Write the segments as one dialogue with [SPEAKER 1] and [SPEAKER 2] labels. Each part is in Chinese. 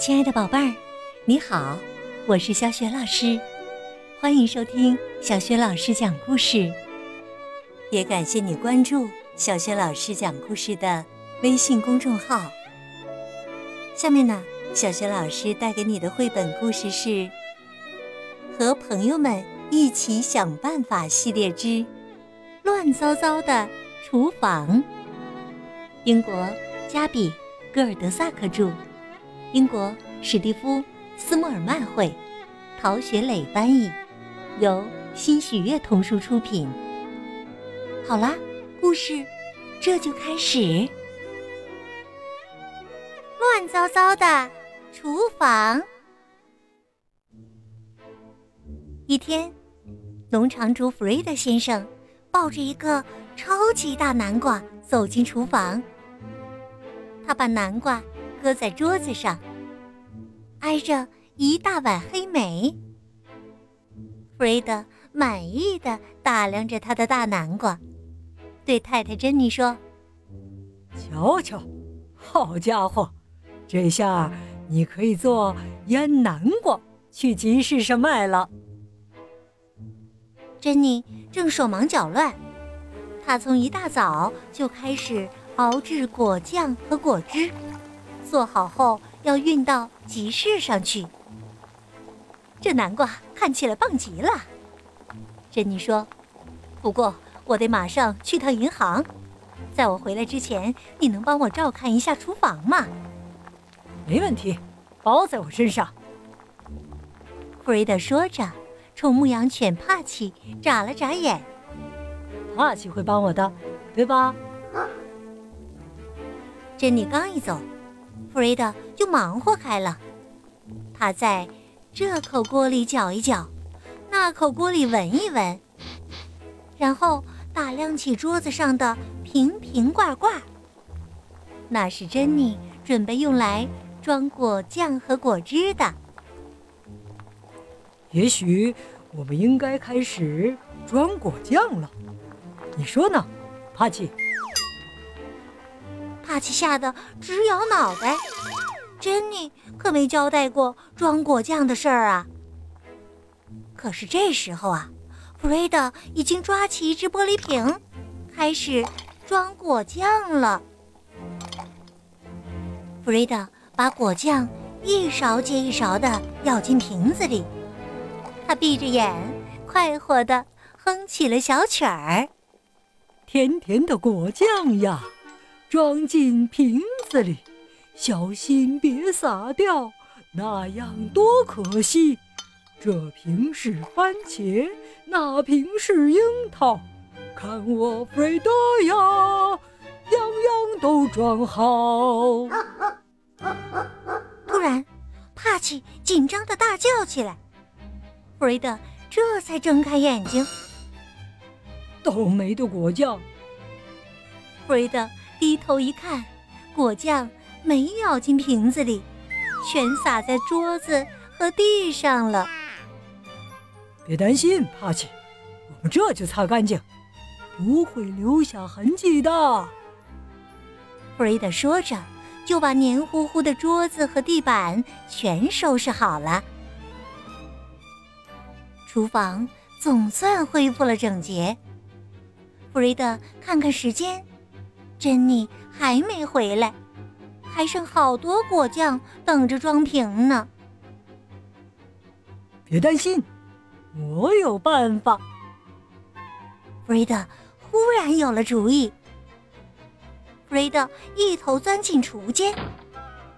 [SPEAKER 1] 亲爱的宝贝儿，你好，我是小雪老师，欢迎收听小雪老师讲故事。也感谢你关注小雪老师讲故事的微信公众号。下面呢，小雪老师带给你的绘本故事是《和朋友们一起想办法》系列之《乱糟糟的厨房》。英国加比·戈尔德萨克著。英国史蒂夫·斯莫尔曼绘，陶学磊翻译，由新喜悦童书出品。好啦，故事这就开始。
[SPEAKER 2] 乱糟糟的厨房。一天，农场主弗瑞德先生抱着一个超级大南瓜走进厨房，他把南瓜。搁在桌子上，挨着一大碗黑莓。弗瑞德满意的打量着他的大南瓜，对太太珍妮说：“
[SPEAKER 3] 瞧瞧，好家伙，这下你可以做腌南瓜去集市上卖了。”
[SPEAKER 2] 珍妮正手忙脚乱，她从一大早就开始熬制果酱和果汁。做好后要运到集市上去。这南瓜看起来棒极了，珍妮说。不过我得马上去趟银行，在我回来之前，你能帮我照看一下厨房吗？
[SPEAKER 3] 没问题，包在我身上。
[SPEAKER 2] 弗瑞德说着，冲牧羊犬帕奇眨了眨眼。
[SPEAKER 3] 帕奇会帮我的，对吧？
[SPEAKER 2] 珍妮刚一走。弗瑞德就忙活开了，他在这口锅里搅一搅，那口锅里闻一闻，然后打量起桌子上的瓶瓶罐罐。那是珍妮准备用来装果酱和果汁的。
[SPEAKER 3] 也许我们应该开始装果酱了，你说呢，帕奇？
[SPEAKER 2] 帕奇吓得直摇脑袋，珍妮可没交代过装果酱的事儿啊。可是这时候啊，弗瑞德已经抓起一只玻璃瓶，开始装果酱了。弗瑞德把果酱一勺接一勺地舀进瓶子里，他闭着眼，快活地哼起了小曲儿：“
[SPEAKER 3] 甜甜的果酱呀。”装进瓶子里，小心别洒掉，那样多可惜。这瓶是番茄，那瓶是樱桃，看我弗瑞德呀，样样都装好。
[SPEAKER 2] 突然，帕奇紧张的大叫起来，弗瑞德这才睁开眼睛。
[SPEAKER 3] 倒霉的果酱，
[SPEAKER 2] 弗瑞德。低头一看，果酱没舀进瓶子里，全洒在桌子和地上了。
[SPEAKER 3] 别担心，帕奇，我们这就擦干净，不会留下痕迹的。
[SPEAKER 2] 弗瑞德说着，就把黏糊糊的桌子和地板全收拾好了。厨房总算恢复了整洁。弗瑞德看看时间。珍妮还没回来，还剩好多果酱等着装瓶呢。
[SPEAKER 3] 别担心，我有办法。
[SPEAKER 2] 弗瑞德忽然有了主意。弗瑞德一头钻进厨间，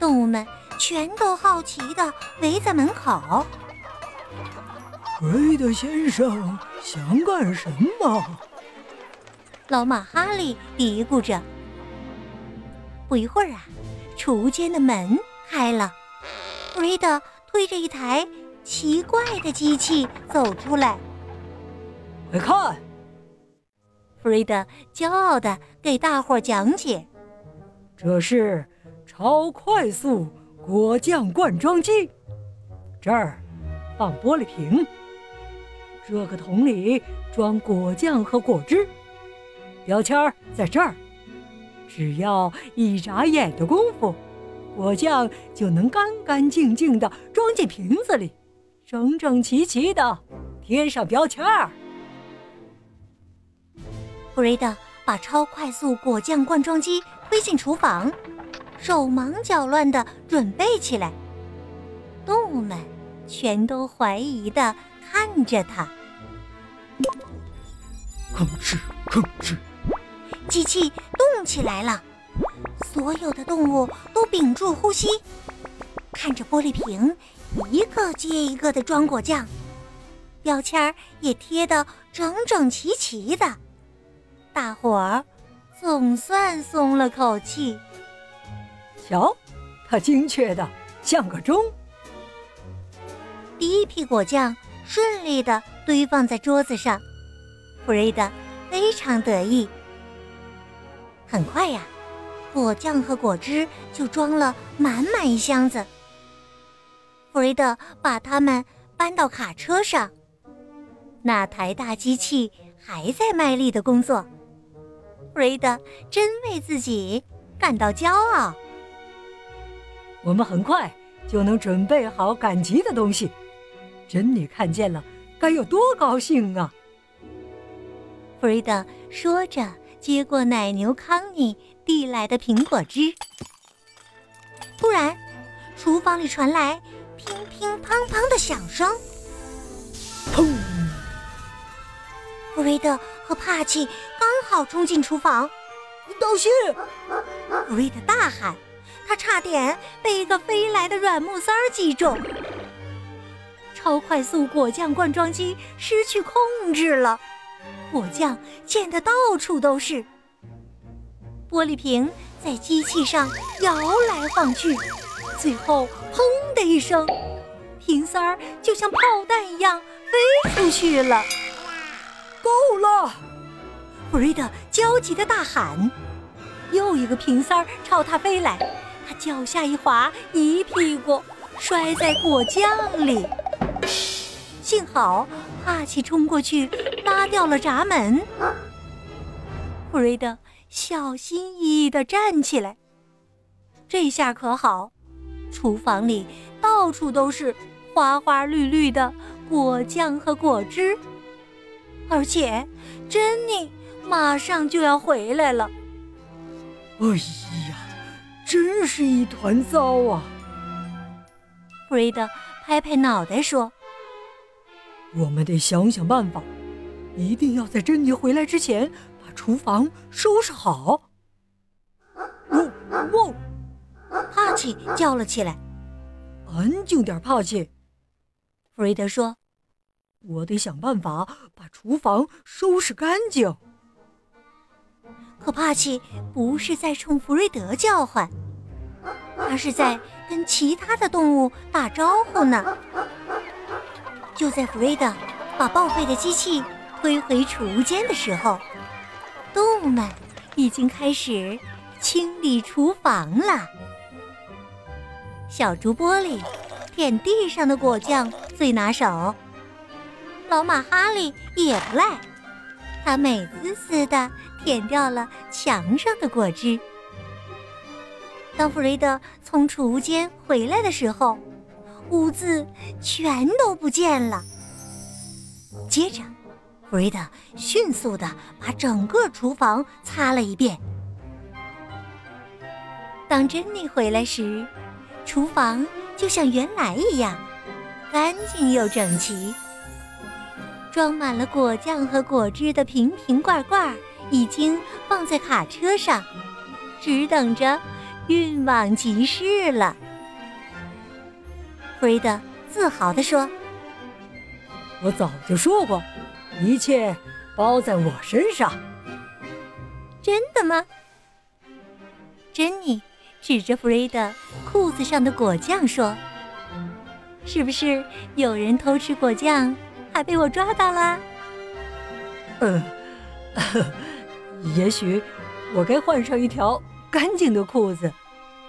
[SPEAKER 2] 动物们全都好奇的围在门口。
[SPEAKER 3] 弗瑞德先生想干什么？
[SPEAKER 2] 老马哈利嘀咕着。不一会儿啊，储物间的门开了，弗瑞德推着一台奇怪的机器走出来。
[SPEAKER 3] 快看！
[SPEAKER 2] 弗瑞德骄傲地给大伙讲解：“
[SPEAKER 3] 这是超快速果酱灌装机，这儿放玻璃瓶，这个桶里装果酱和果汁。”标签儿在这儿，只要一眨眼的功夫，果酱就能干干净净的装进瓶子里，整整齐齐的贴上标签儿。
[SPEAKER 2] 布瑞德把超快速果酱灌装机推进厨房，手忙脚乱的准备起来。动物们全都怀疑的看着他。
[SPEAKER 3] 吭哧吭哧，
[SPEAKER 2] 机器动起来了，所有的动物都屏住呼吸，看着玻璃瓶一个接一个的装果酱，标签儿也贴得整整齐齐的。大伙儿总算松了口气。
[SPEAKER 3] 瞧，它精确的像个钟。
[SPEAKER 2] 第一批果酱顺利的堆放在桌子上，弗瑞德非常得意。很快呀，果酱和果汁就装了满满一箱子。弗瑞德把它们搬到卡车上，那台大机器还在卖力的工作。弗瑞德真为自己感到骄傲。
[SPEAKER 3] 我们很快就能准备好赶集的东西，珍妮看见了该有多高兴啊！
[SPEAKER 2] 弗瑞德说着，接过奶牛康妮递来的苹果汁。突然，厨房里传来乒乒乓乓的响声，
[SPEAKER 3] 砰！
[SPEAKER 2] 弗瑞德和帕奇刚好冲进厨房，
[SPEAKER 3] 当心！
[SPEAKER 2] 弗瑞德大喊，他差点被一个飞来的软木塞击中。超快速果酱灌装机失去控制了，果酱溅得到处都是。玻璃瓶在机器上摇来晃去，最后砰的一声，瓶塞儿就像炮弹一样飞出去了。
[SPEAKER 3] 够了！
[SPEAKER 2] 弗瑞德焦急的大喊。又一个瓶塞儿朝他飞来，他脚下一滑，一屁股摔在果酱里。幸好帕奇冲过去拉掉了闸门。弗瑞德小心翼翼地站起来。这下可好，厨房里到处都是花花绿绿的果酱和果汁。而且，珍妮马上就要回来了。
[SPEAKER 3] 哎呀，真是一团糟啊！
[SPEAKER 2] 弗瑞德拍拍脑袋说：“
[SPEAKER 3] 我们得想想办法，一定要在珍妮回来之前把厨房收拾好。”
[SPEAKER 2] 喔喔！帕奇叫了起来：“
[SPEAKER 3] 安静点，帕奇！”
[SPEAKER 2] 弗瑞德说。
[SPEAKER 3] 我得想办法把厨房收拾干净。
[SPEAKER 2] 可帕奇不是在冲弗瑞德叫唤，他是在跟其他的动物打招呼呢。就在弗瑞德把报废的机器推回储物间的时候，动物们已经开始清理厨房了。小猪玻璃舔地上的果酱最拿手。老马哈利也不赖，他美滋滋的舔掉了墙上的果汁。当弗瑞德从储物间回来的时候，污渍全都不见了。接着，弗瑞德迅速的把整个厨房擦了一遍。当珍妮回来时，厨房就像原来一样，干净又整齐。装满了果酱和果汁的瓶瓶罐罐已经放在卡车上，只等着运往集市了。弗瑞德自豪地说：“
[SPEAKER 3] 我早就说过，一切包在我身上。”
[SPEAKER 2] 真的吗？珍妮指着弗瑞德裤子上的果酱说：“是不是有人偷吃果酱？”还被我抓到了。
[SPEAKER 3] 嗯，也许我该换上一条干净的裤子，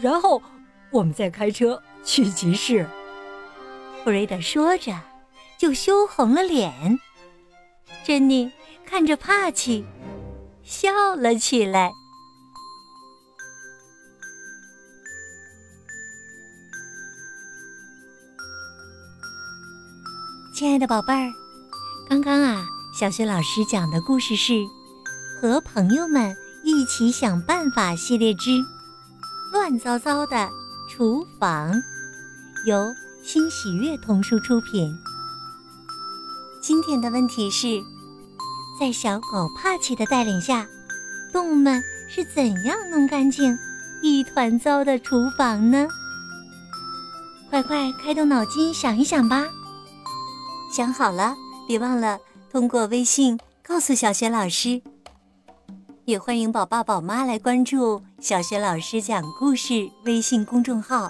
[SPEAKER 3] 然后我们再开车去集市。
[SPEAKER 2] 弗瑞德说着，就羞红了脸。珍妮看着帕奇，笑了起来。亲爱的宝贝儿，刚刚啊，小学老师讲的故事是《和朋友们一起想办法》系列之《乱糟糟的厨房》，由新喜悦童书出品。今天的问题是。在小狗帕奇的带领下，动物们是怎样弄干净一团糟的厨房呢？快快开动脑筋想一想吧！想好了，别忘了通过微信告诉小雪老师。也欢迎宝爸宝妈来关注小雪老师讲故事微信公众号，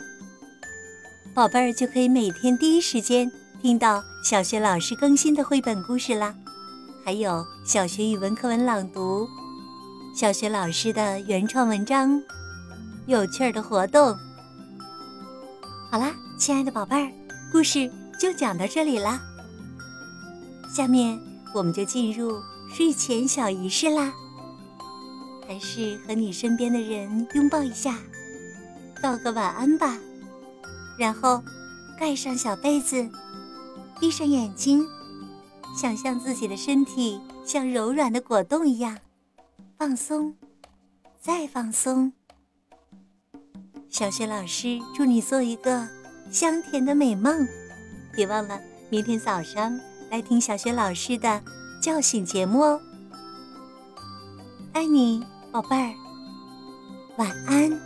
[SPEAKER 2] 宝贝儿就可以每天第一时间听到小雪老师更新的绘本故事啦，还有小学语文课文朗读，小学老师的原创文章，有趣儿的活动。好啦，亲爱的宝贝儿，故事就讲到这里啦。下面我们就进入睡前小仪式啦，还是和你身边的人拥抱一下，道个晚安吧，然后盖上小被子，闭上眼睛，想象自己的身体像柔软的果冻一样放松，再放松。小雪老师祝你做一个香甜的美梦，别忘了明天早上。来听小雪老师的叫醒节目哦，爱你，宝贝儿，晚安。